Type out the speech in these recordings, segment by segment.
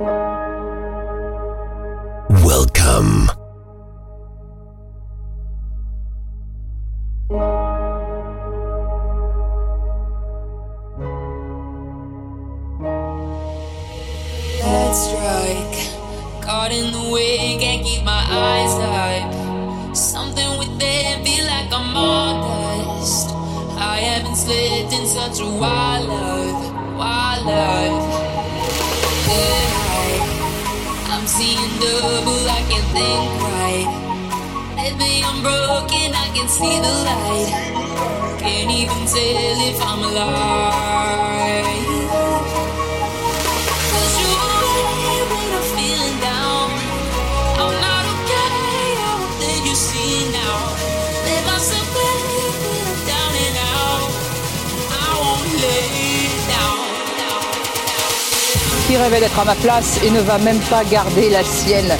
Welcome. Caught in the can't keep my eyes up. Something within like I'm. I haven't slept in such a while, Qui rêvait d'être à ma place et ne va même pas garder la sienne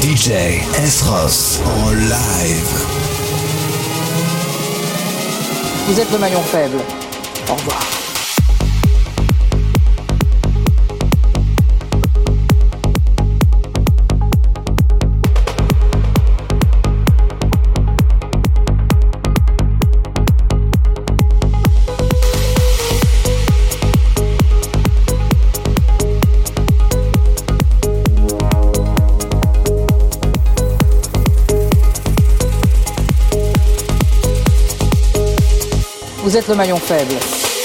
DJ Esros en live. Vous êtes le maillon faible. Au revoir. Le maillon faible.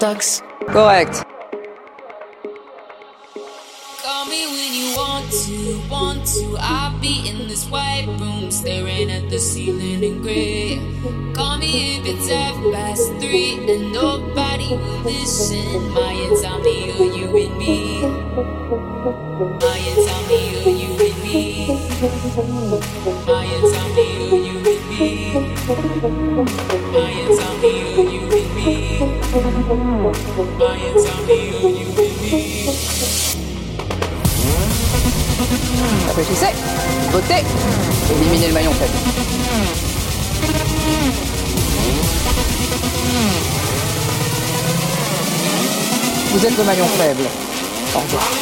Sors de. Correct. Call me when you want to, want to. I'll be in this white room staring at the ceiling in gray. Call me if it's half past three and nobody will listen. My insomnia, you and me. mają problem. Au revoir.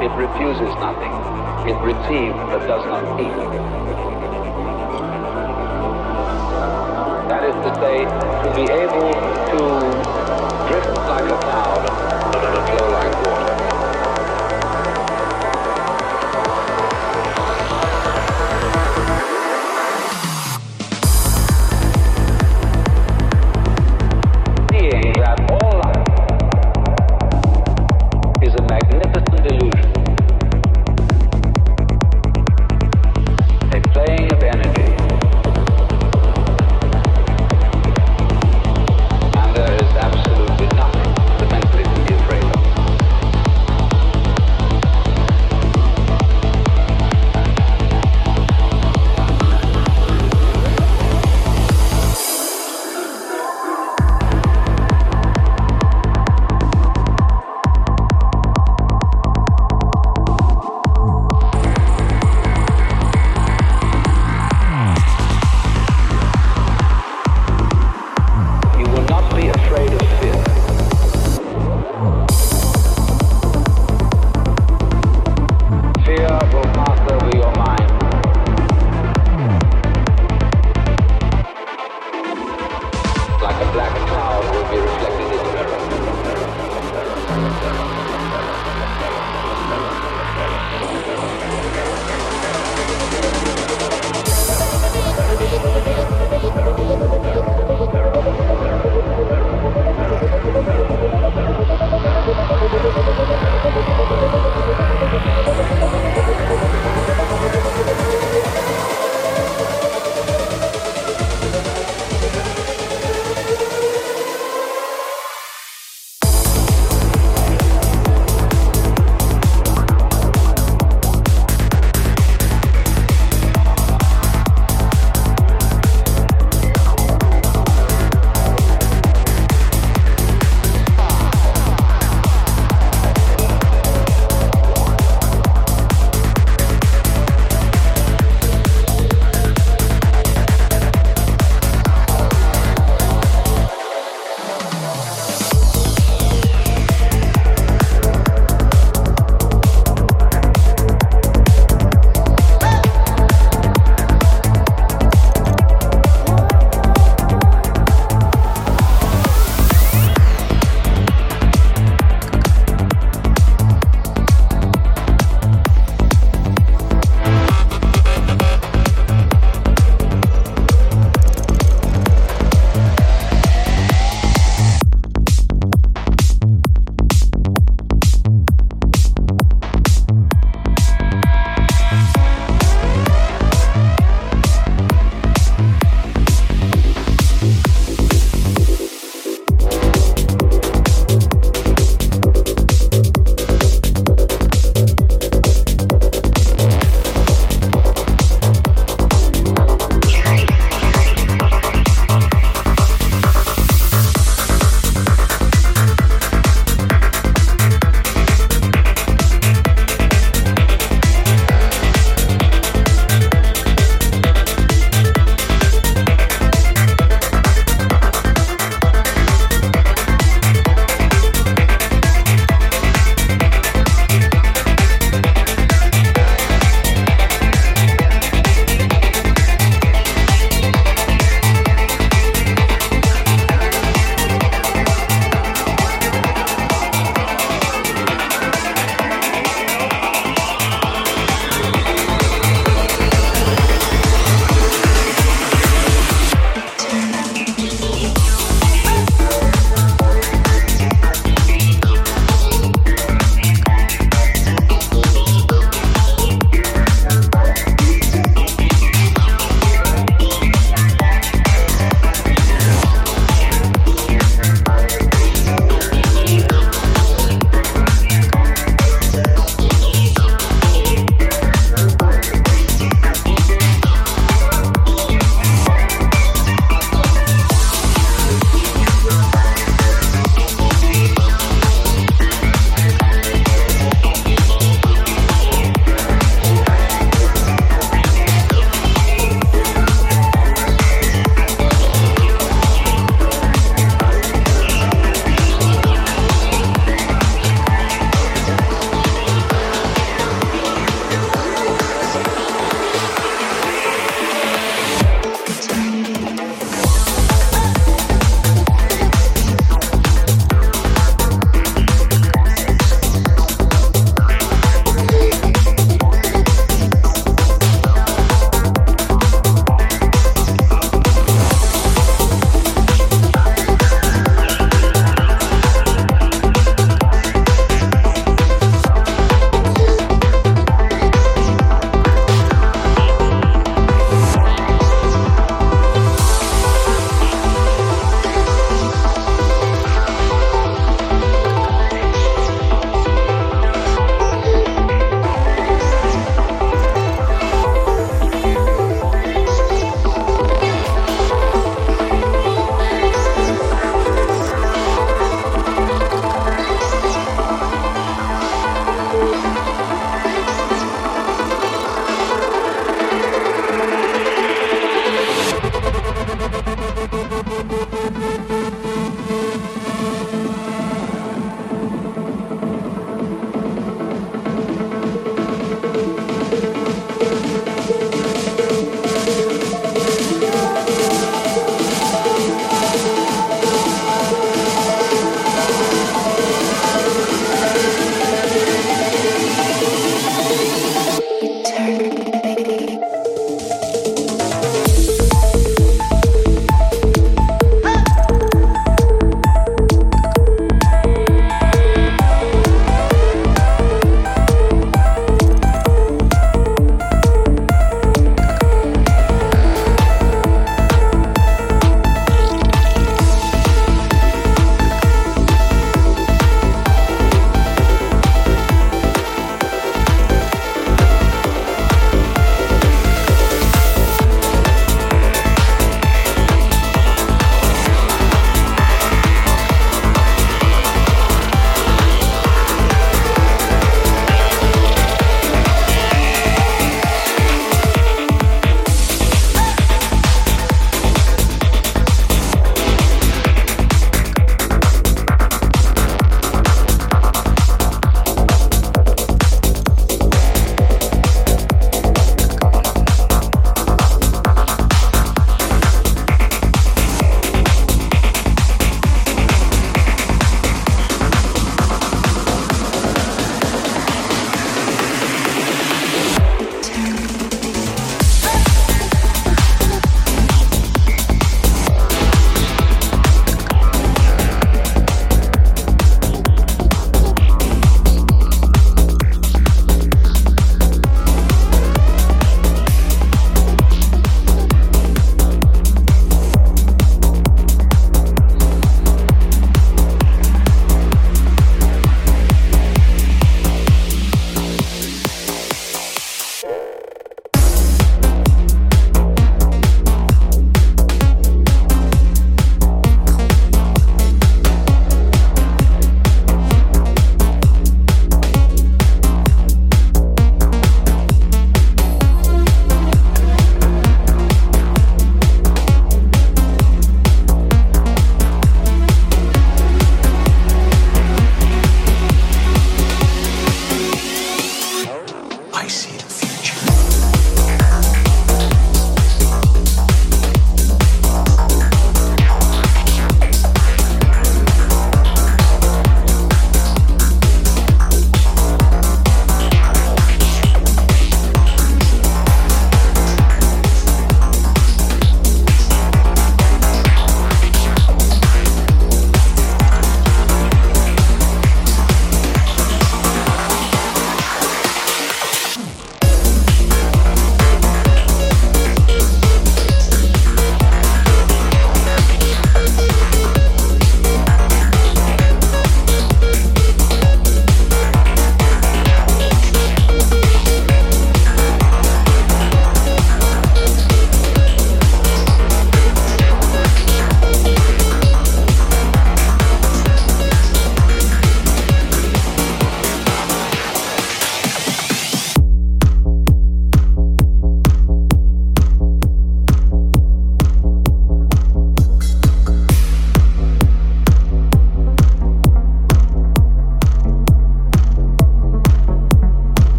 It refuses nothing. It receives but does not eat. That is to say, to be able to drift like a cloud and flow like water.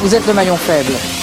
Vous êtes le maillon faible.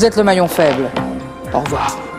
Vous êtes le maillon faible. Au revoir.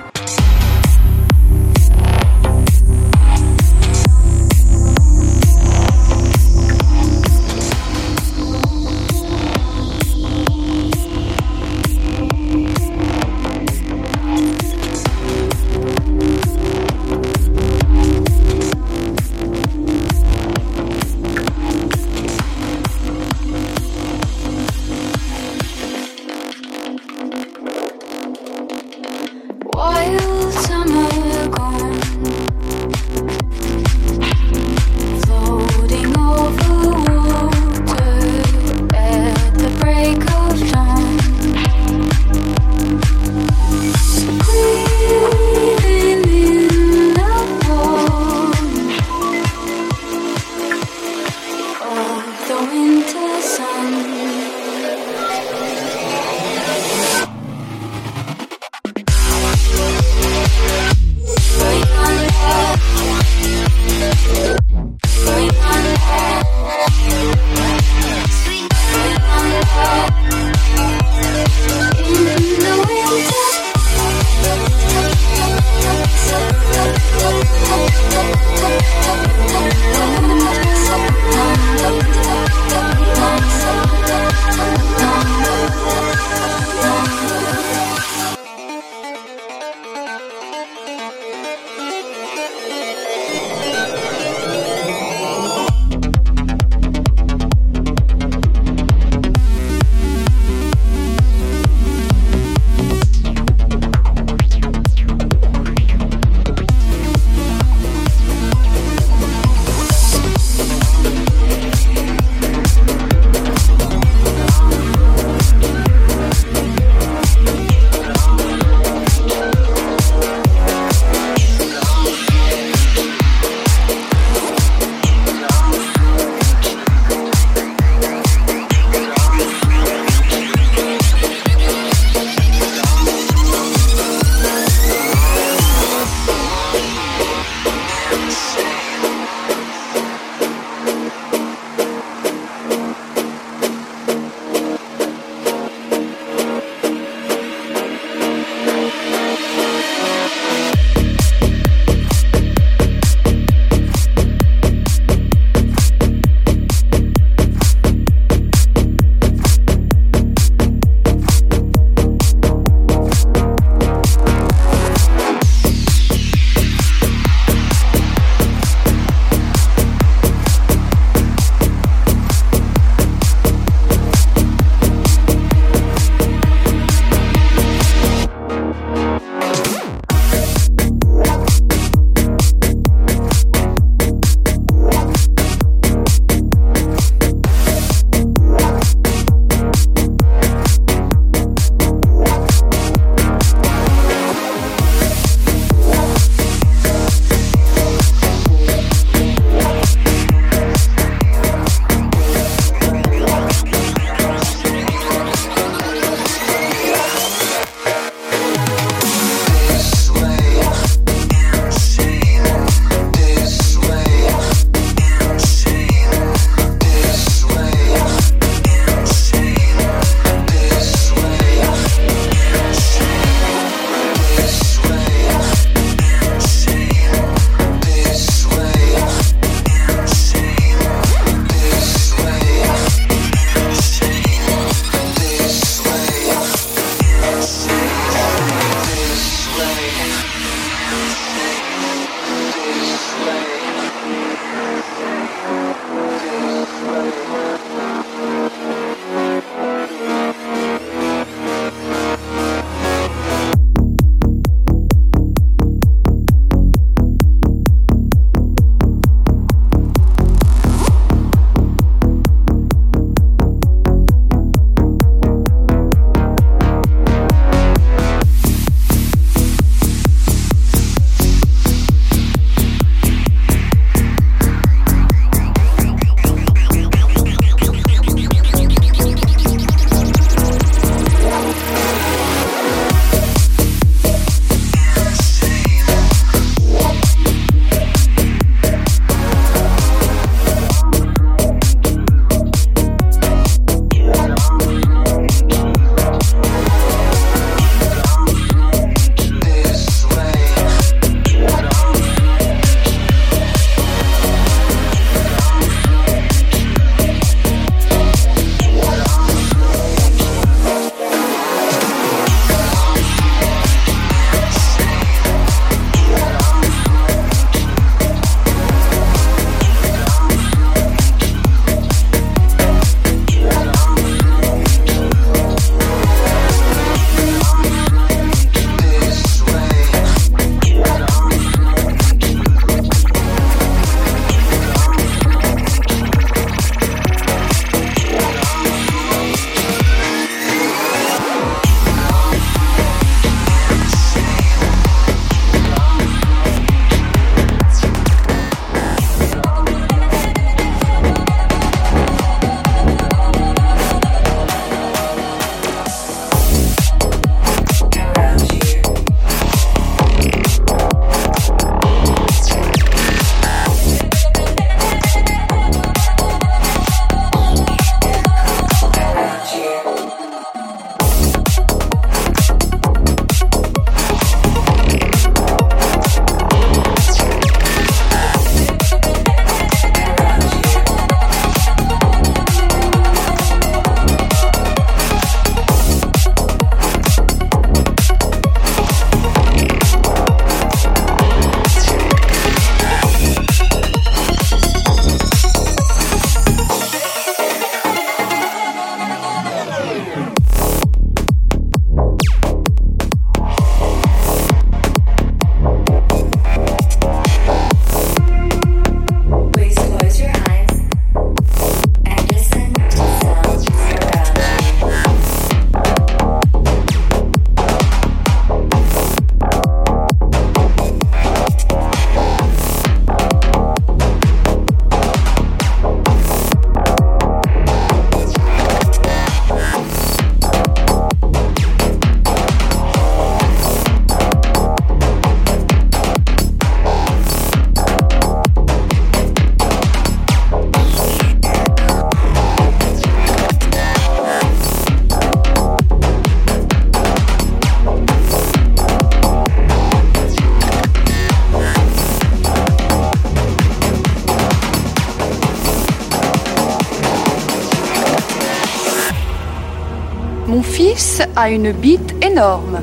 A une bite énorme.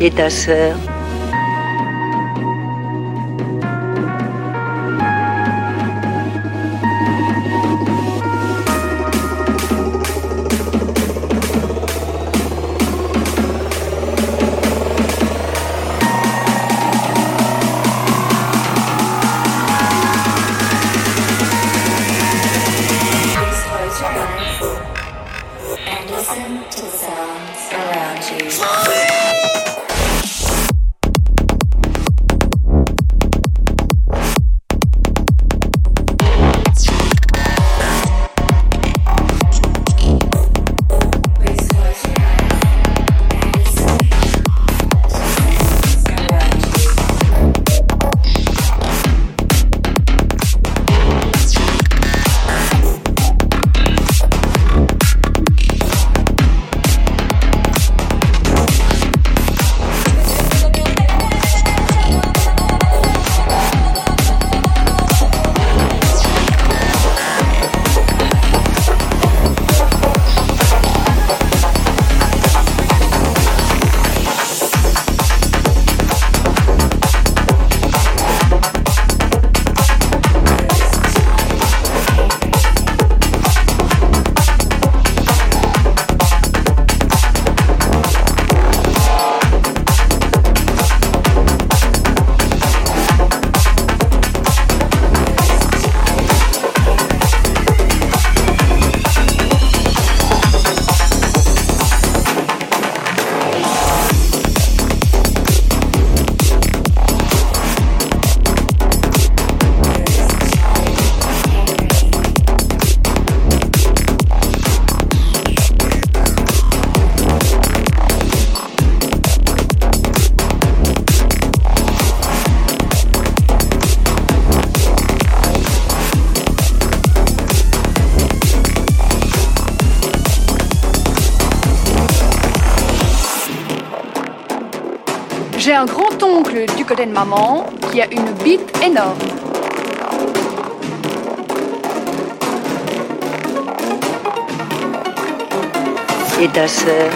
Et ta sœur? De maman qui a une bite énorme. Et ta sœur?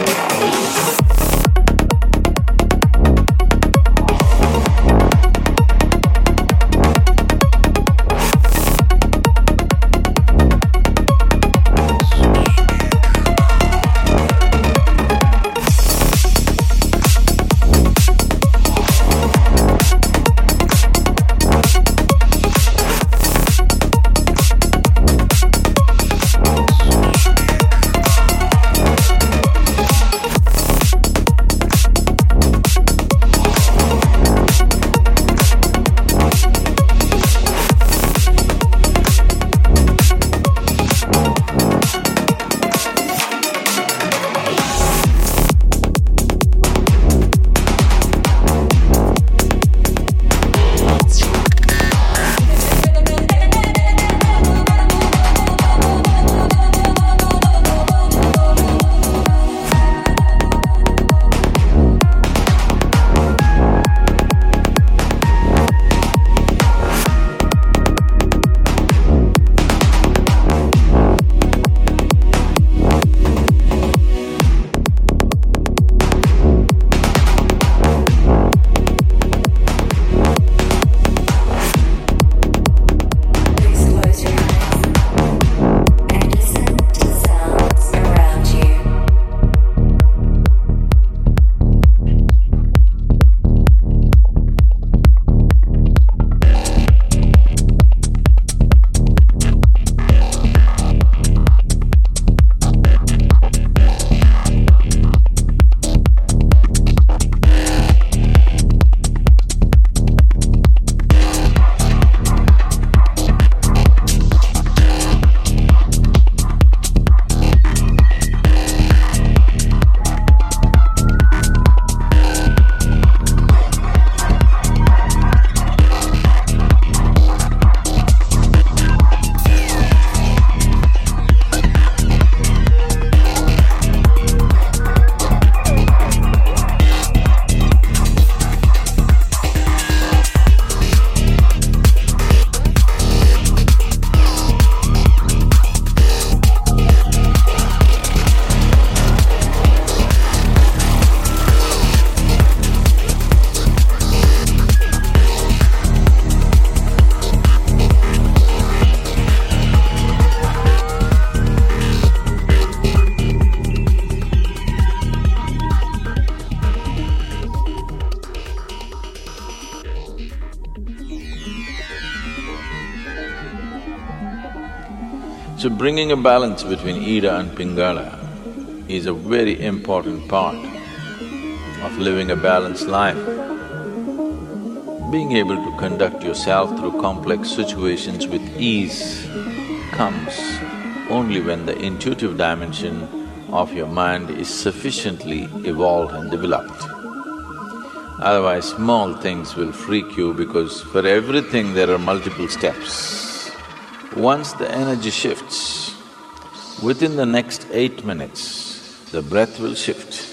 Bringing a balance between Ida and Pingala is a very important part of living a balanced life. Being able to conduct yourself through complex situations with ease comes only when the intuitive dimension of your mind is sufficiently evolved and developed. Otherwise, small things will freak you because for everything there are multiple steps. Once the energy shifts, within the next eight minutes, the breath will shift.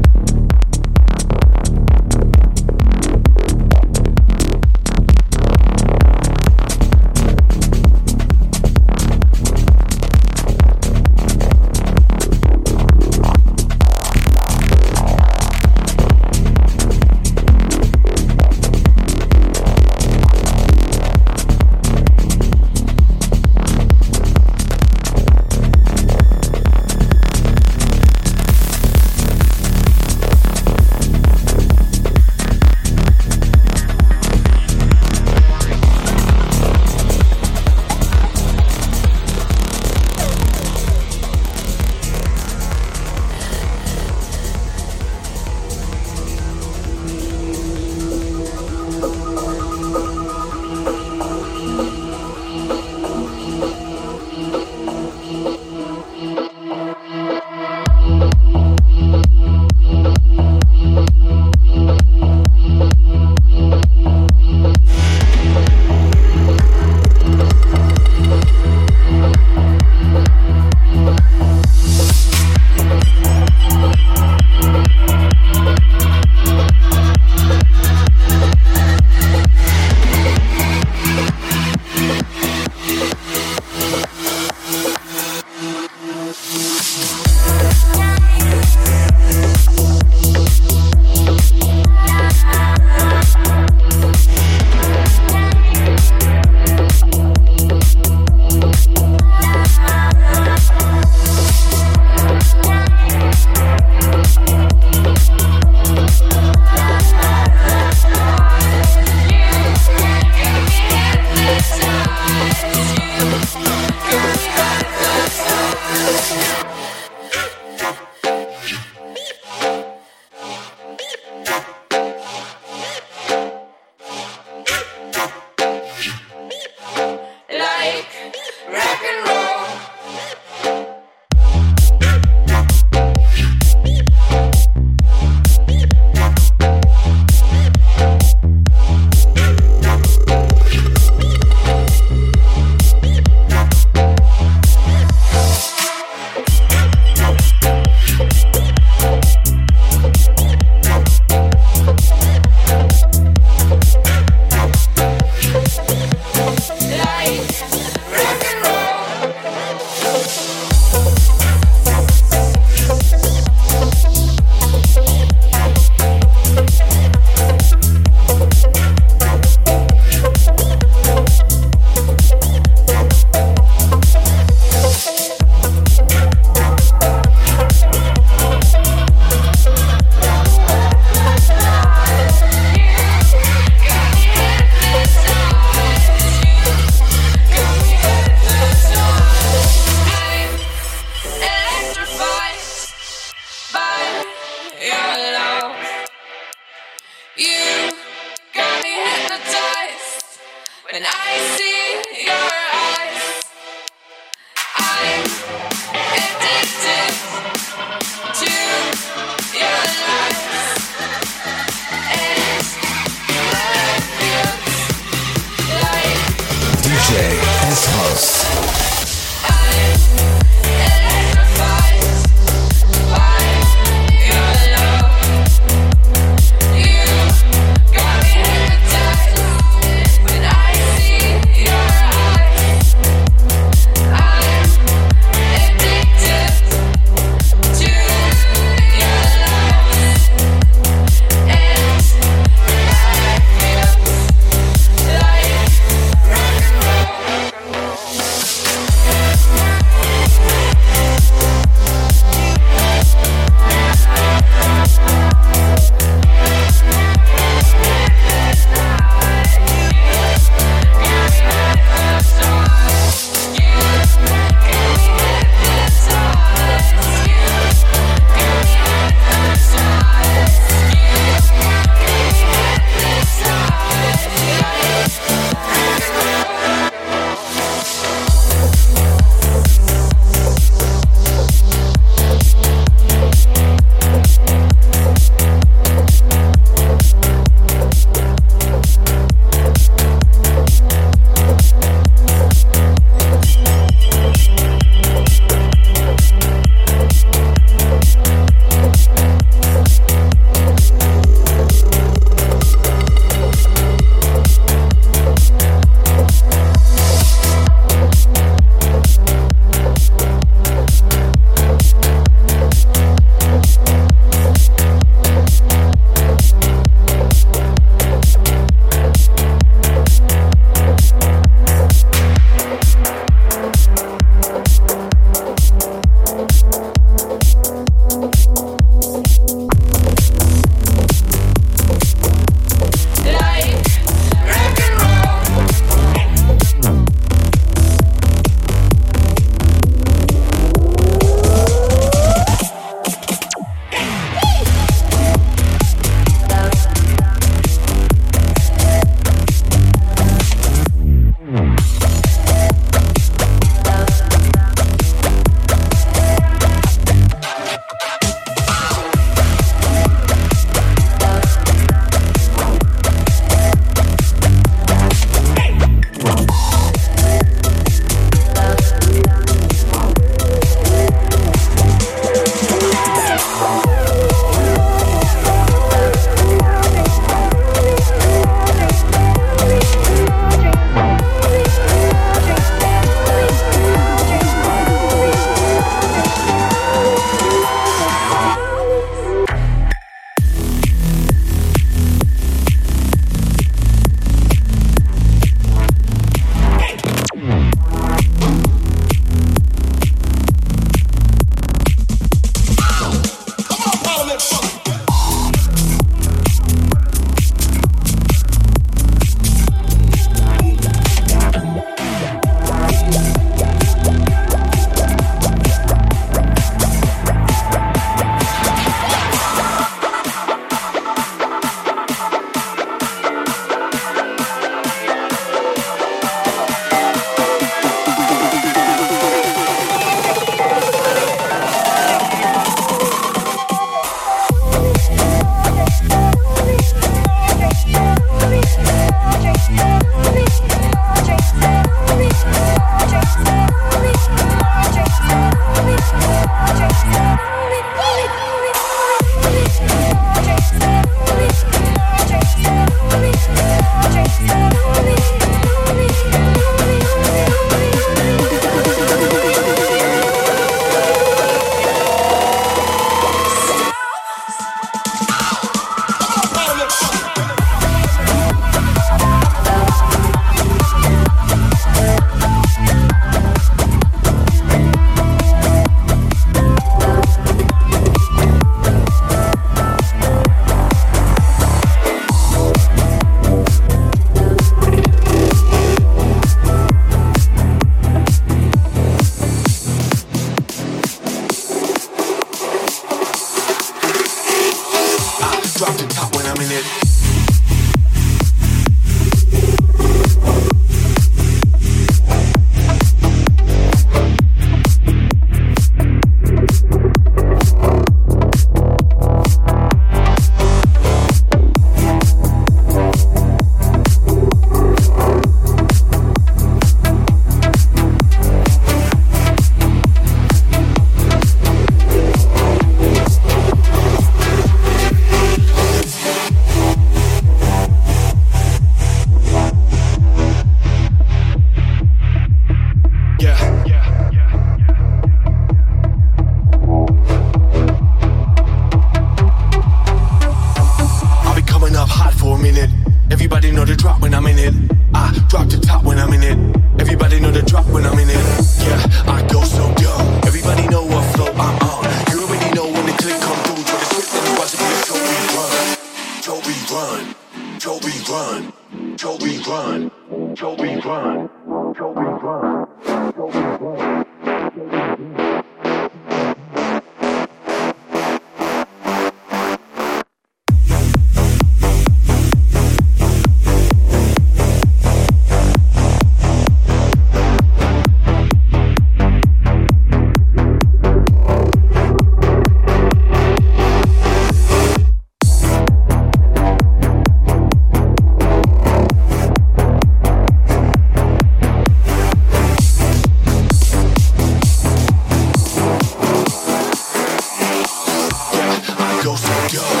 go.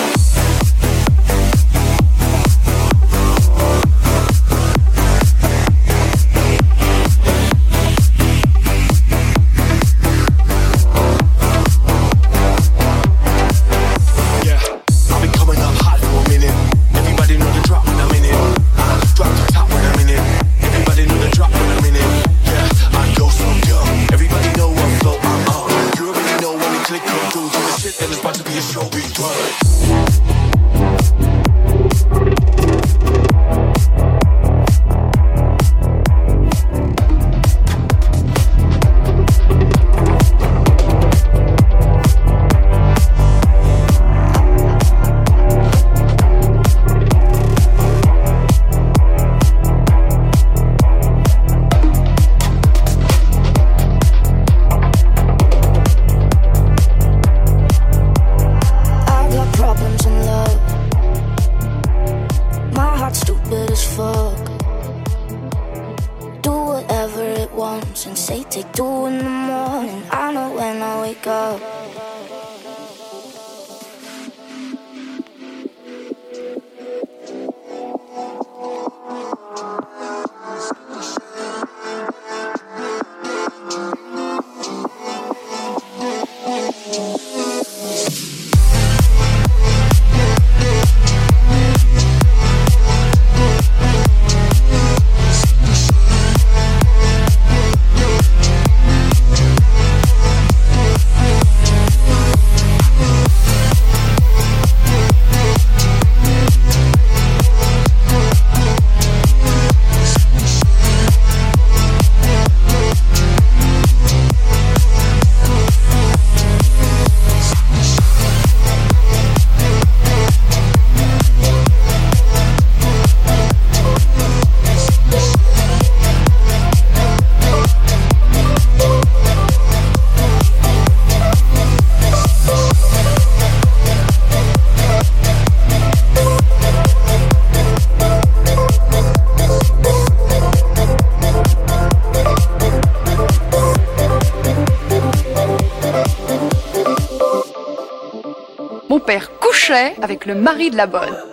avec le mari de la bonne.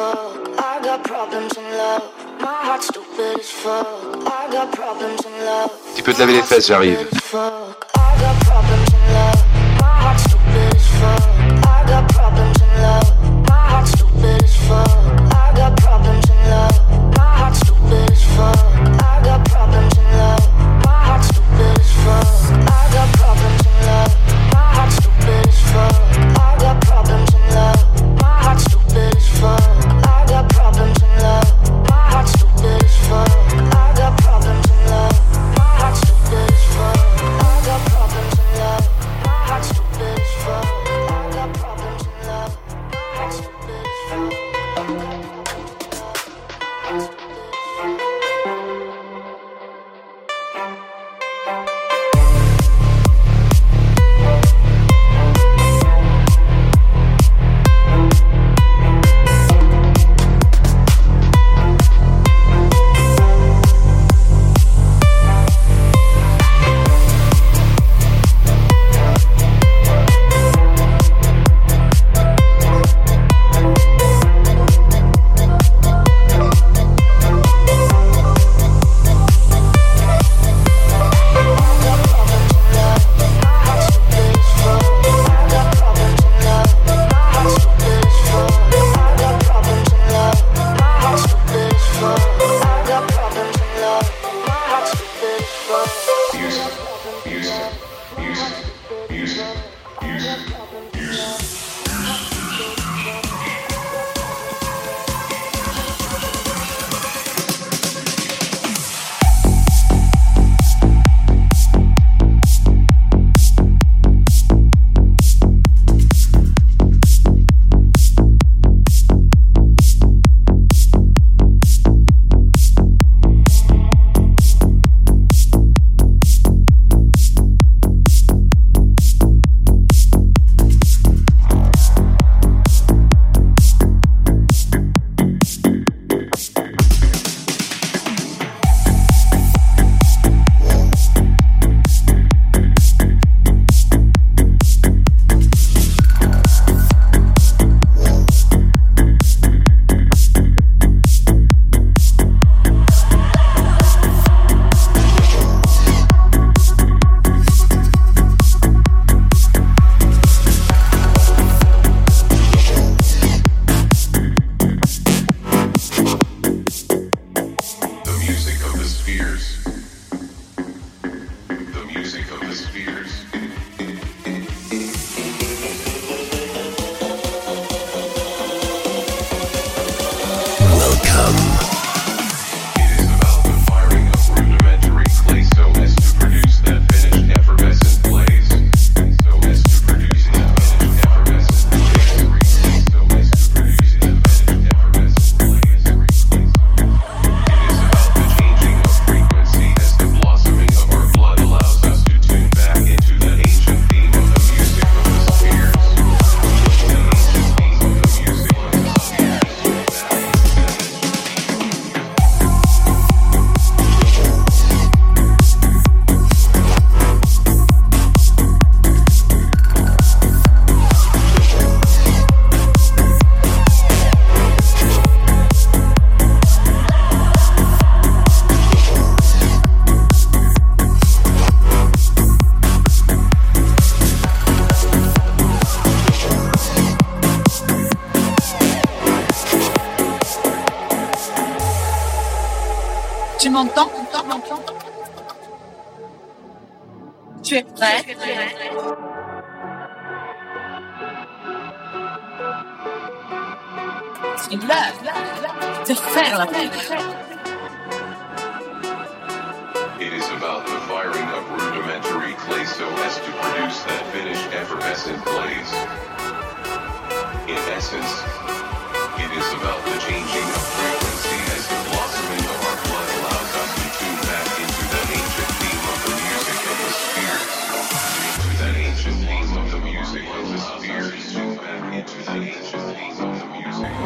fuck. I got problems in love. My heart's stupid as fuck. I got problems in love. Tu peux te laver les fesses, j'arrive.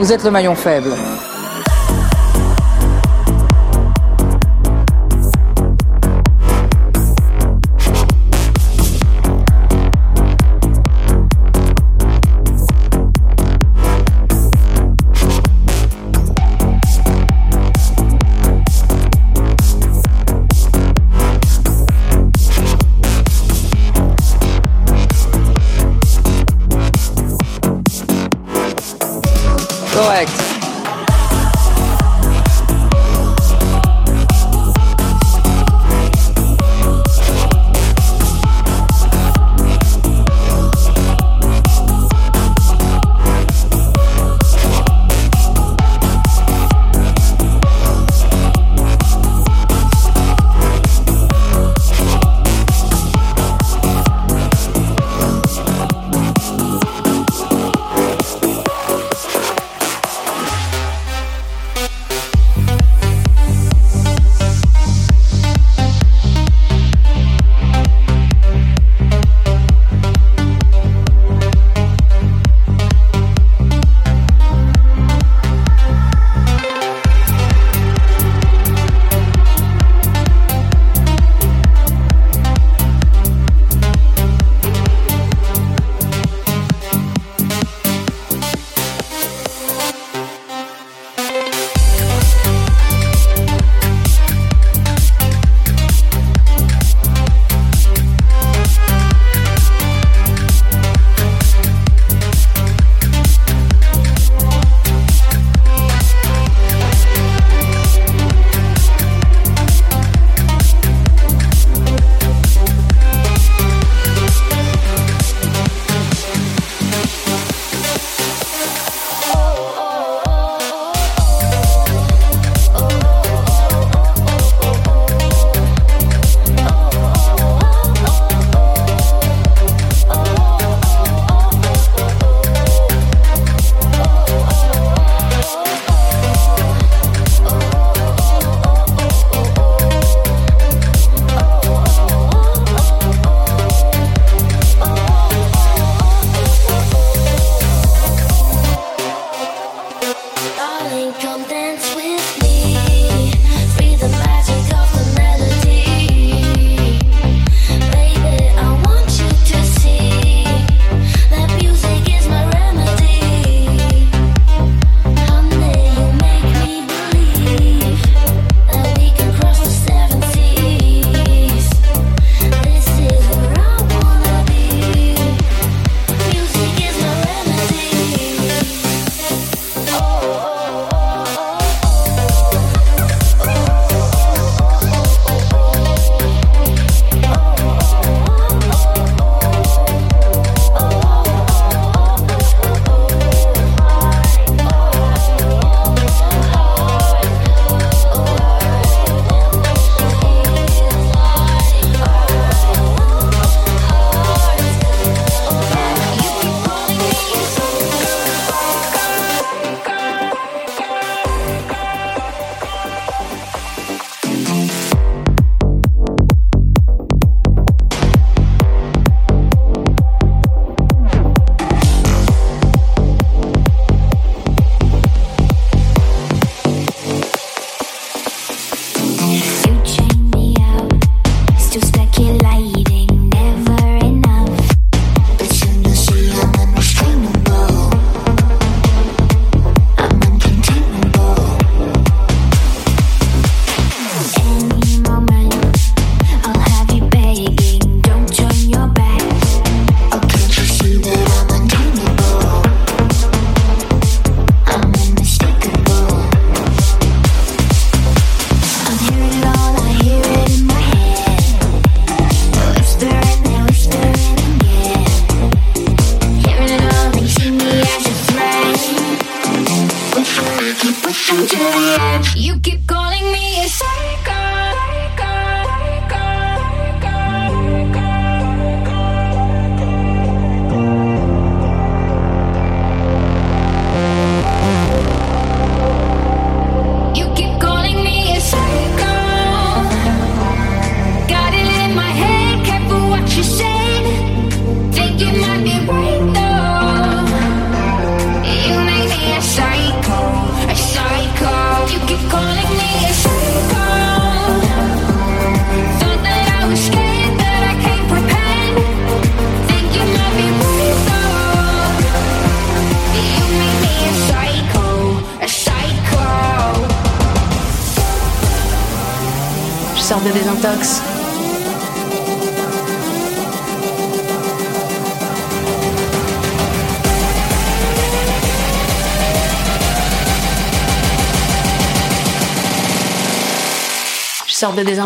Vous êtes le maillon faible.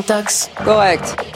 De désintox.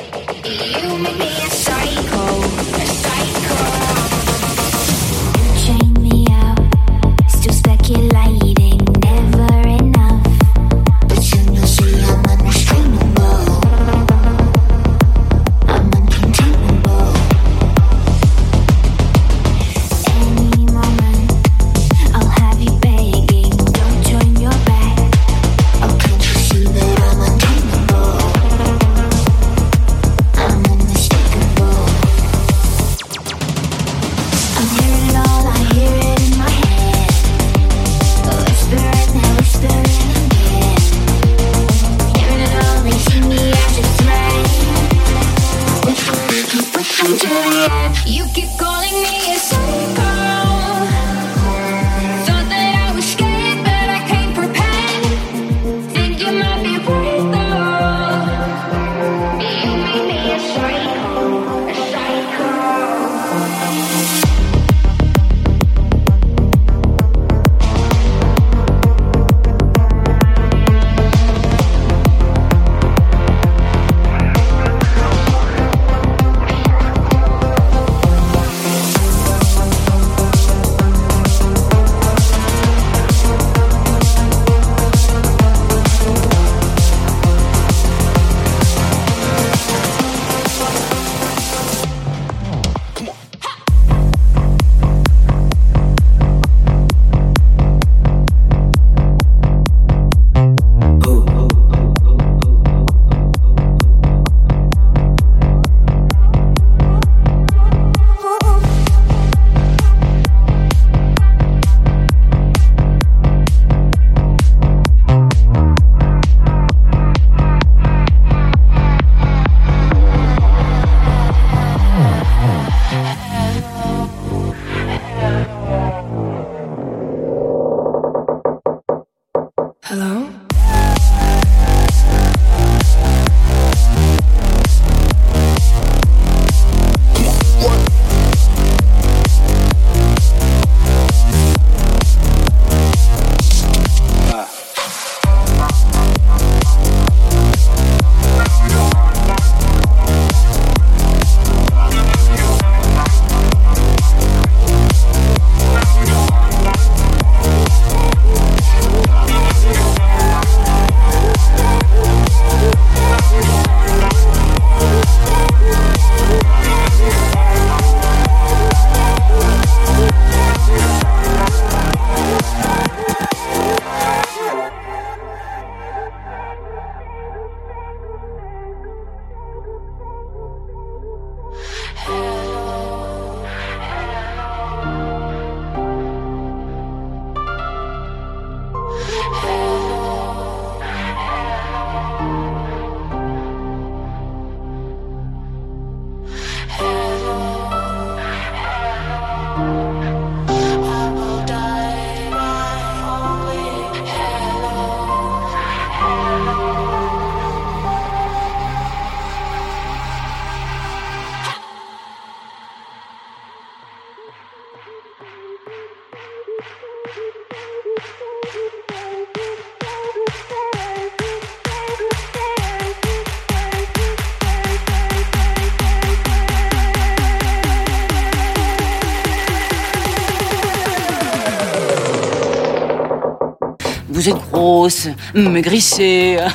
grosse.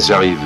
J'arrive.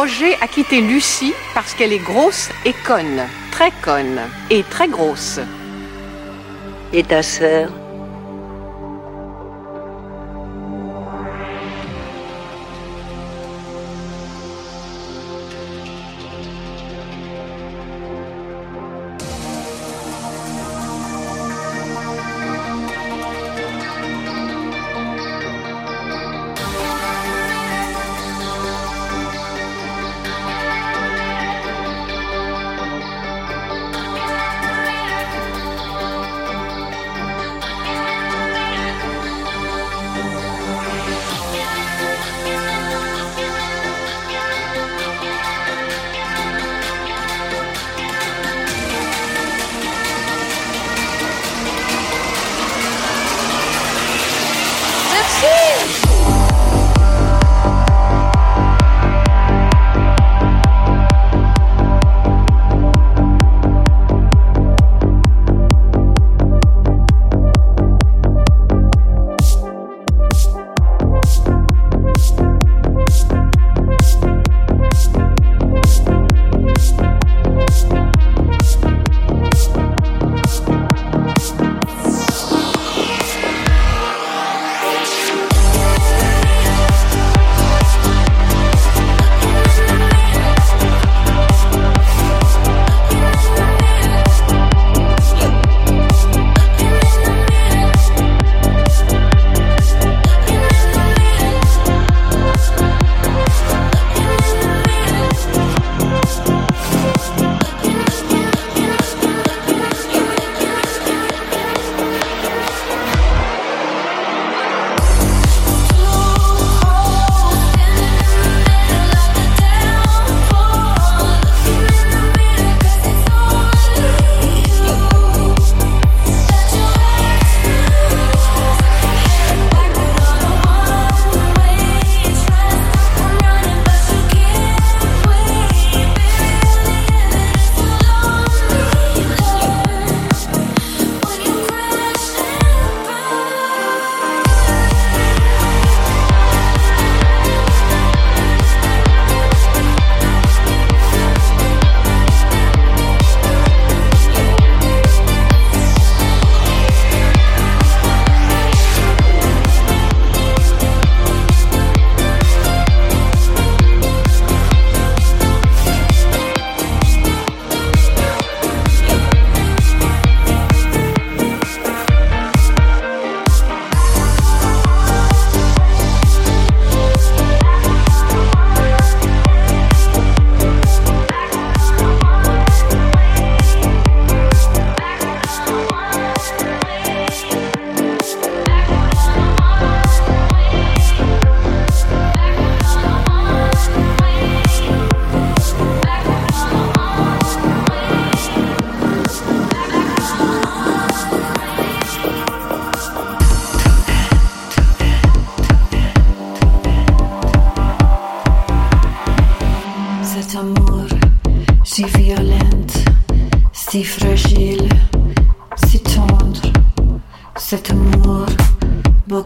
Roger a quitté Lucie parce qu'elle est grosse et conne, très conne et très grosse. Et ta sœur?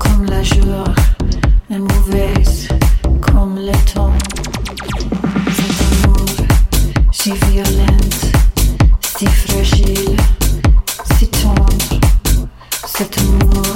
comme la jour est mauvaise comme le temps. Cet amour si violente, si fragile, si tendre, cet amour.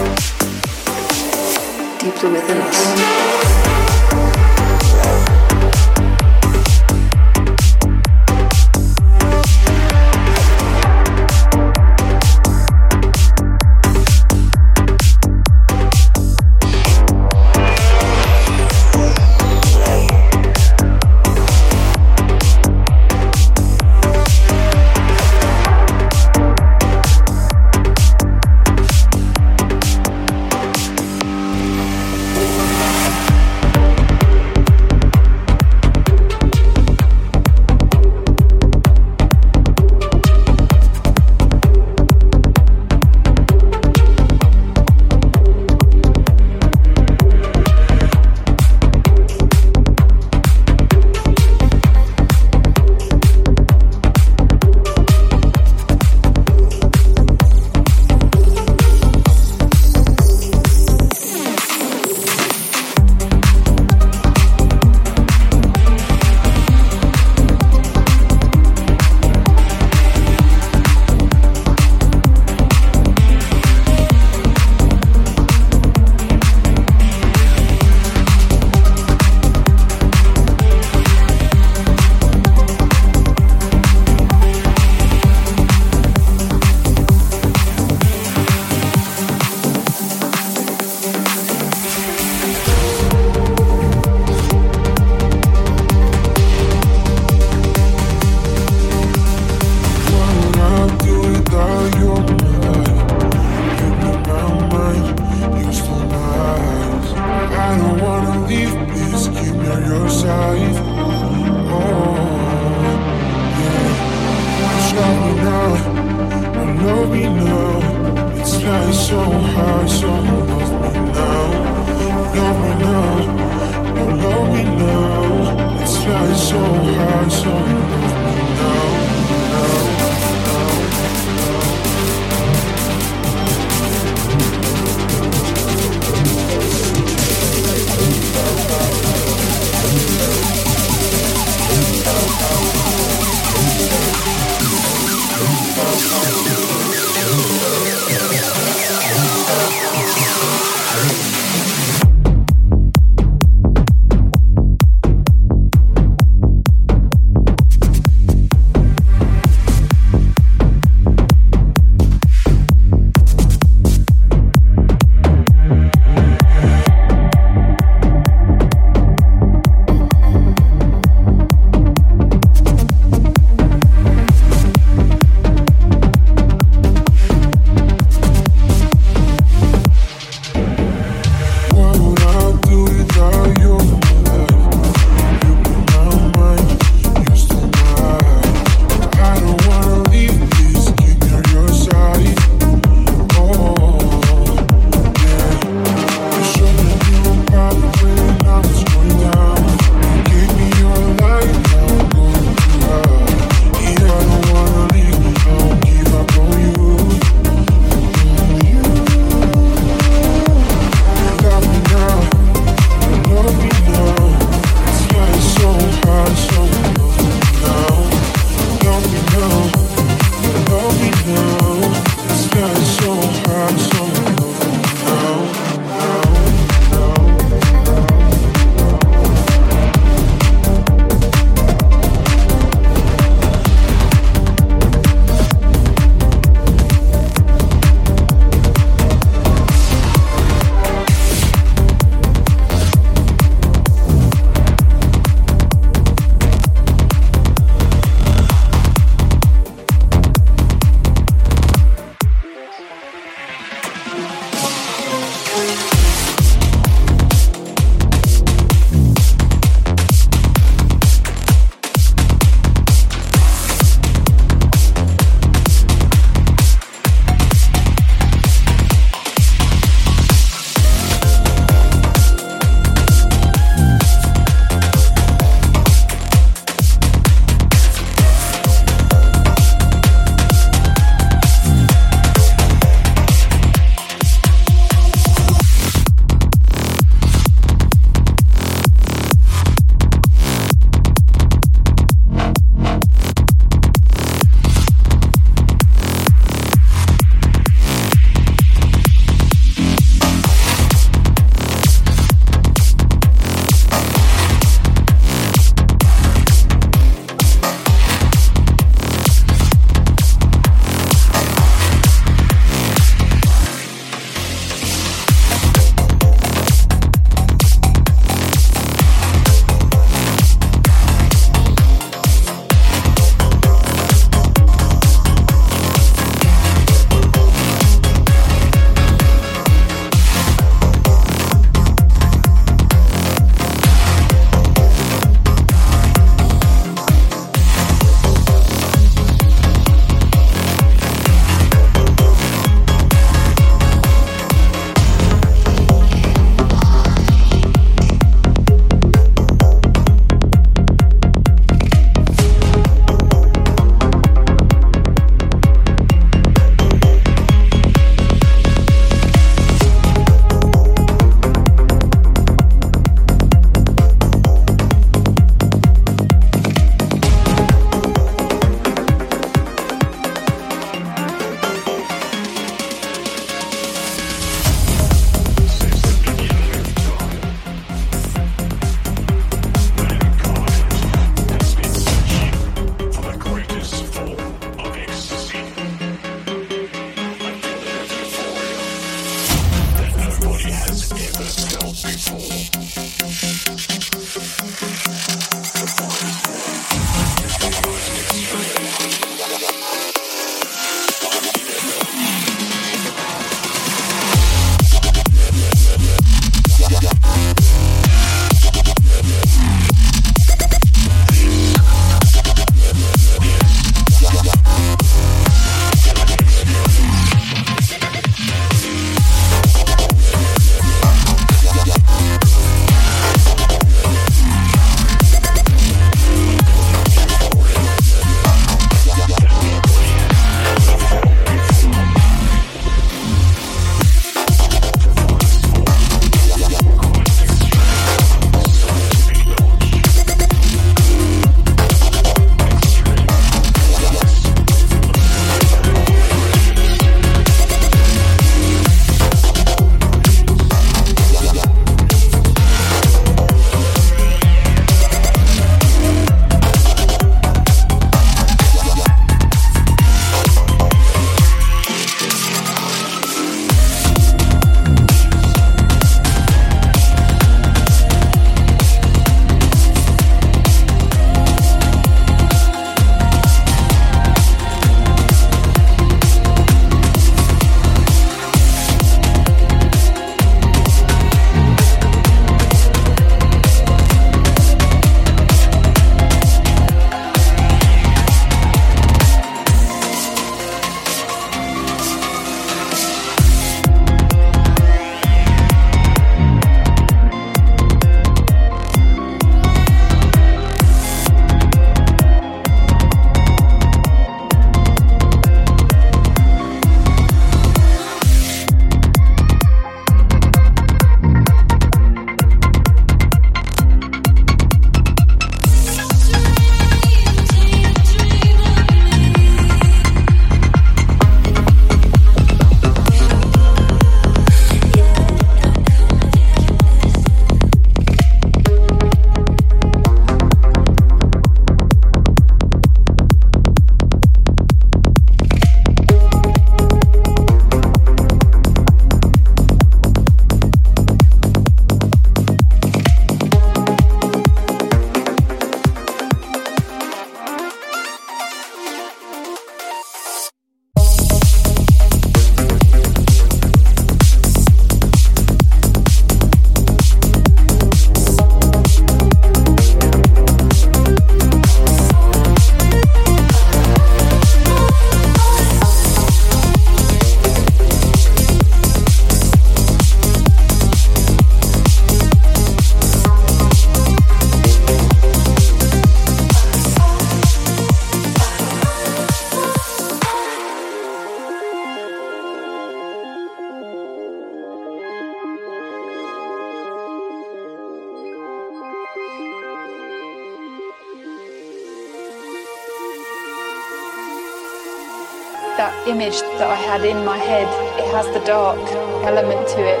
Image that I had in my head. It has the dark element to it,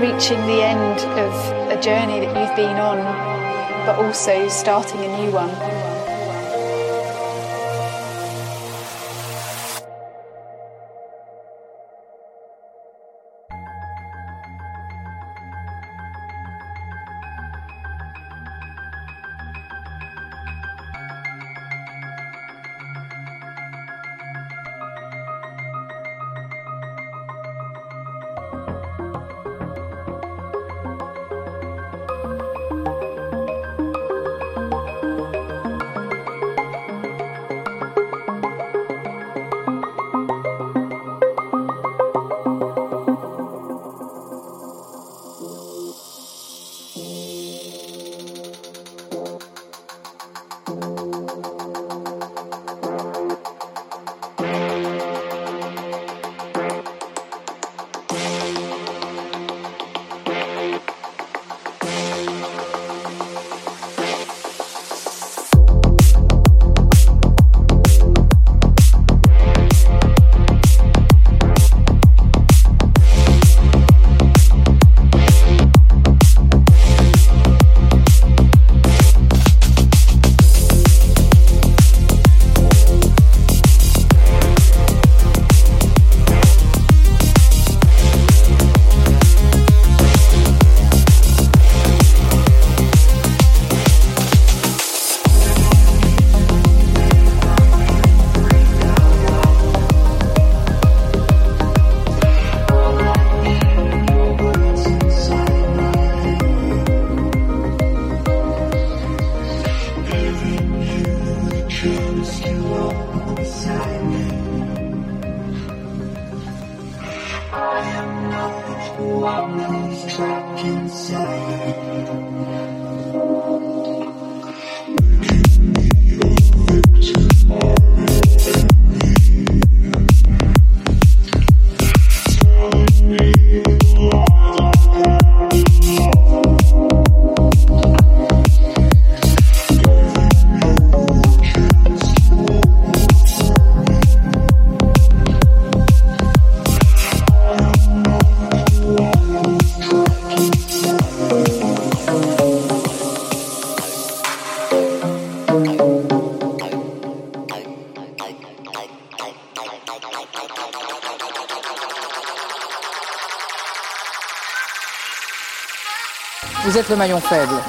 reaching the end of a journey that you've been on, but also starting a new one. Le maillon faible.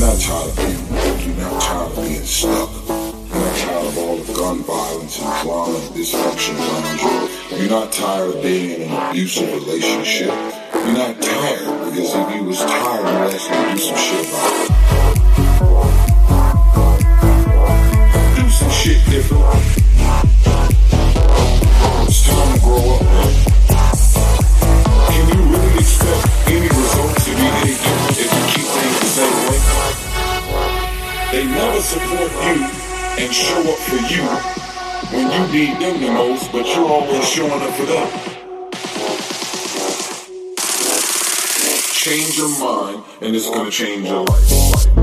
You're not tired of being broke. You're not tired of being stuck. You're not tired of all the gun violence and drama and dysfunction around you. You You're not tired of being in an abusive relationship. You're not tired because if you was tired, you'd actually do some shit about it. Do some shit different. It's time to grow up. Can you really expect any results to be They never support you and show up for you when you need them the most, but you're always showing up for them. Change your mind, and it's gonna change your life.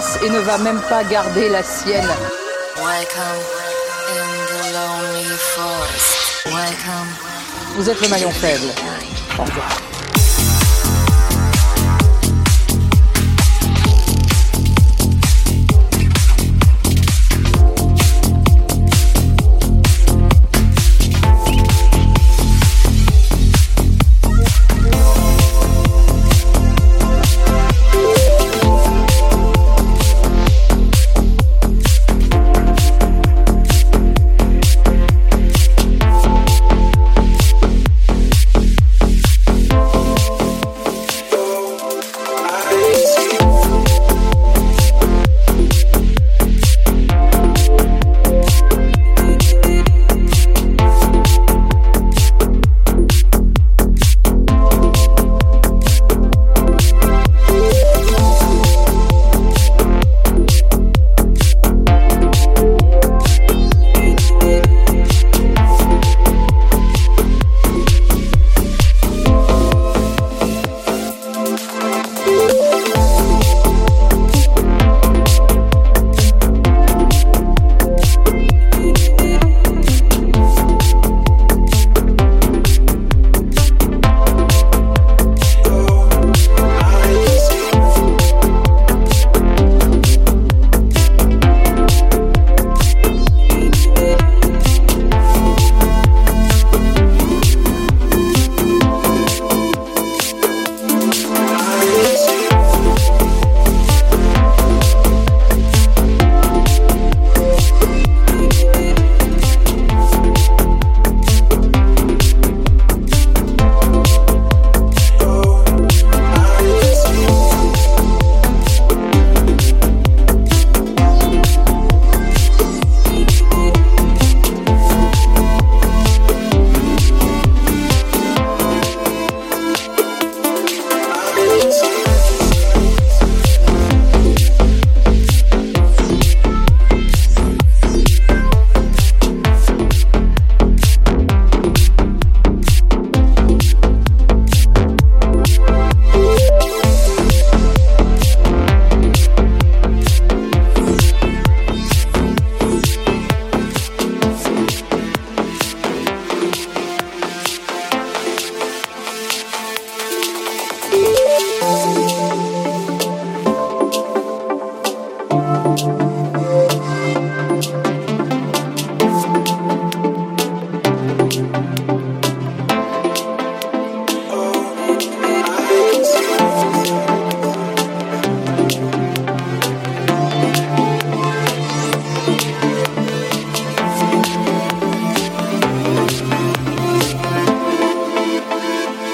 Place et ne va même pas garder la sienne. Vous êtes le maillon faible. Au revoir.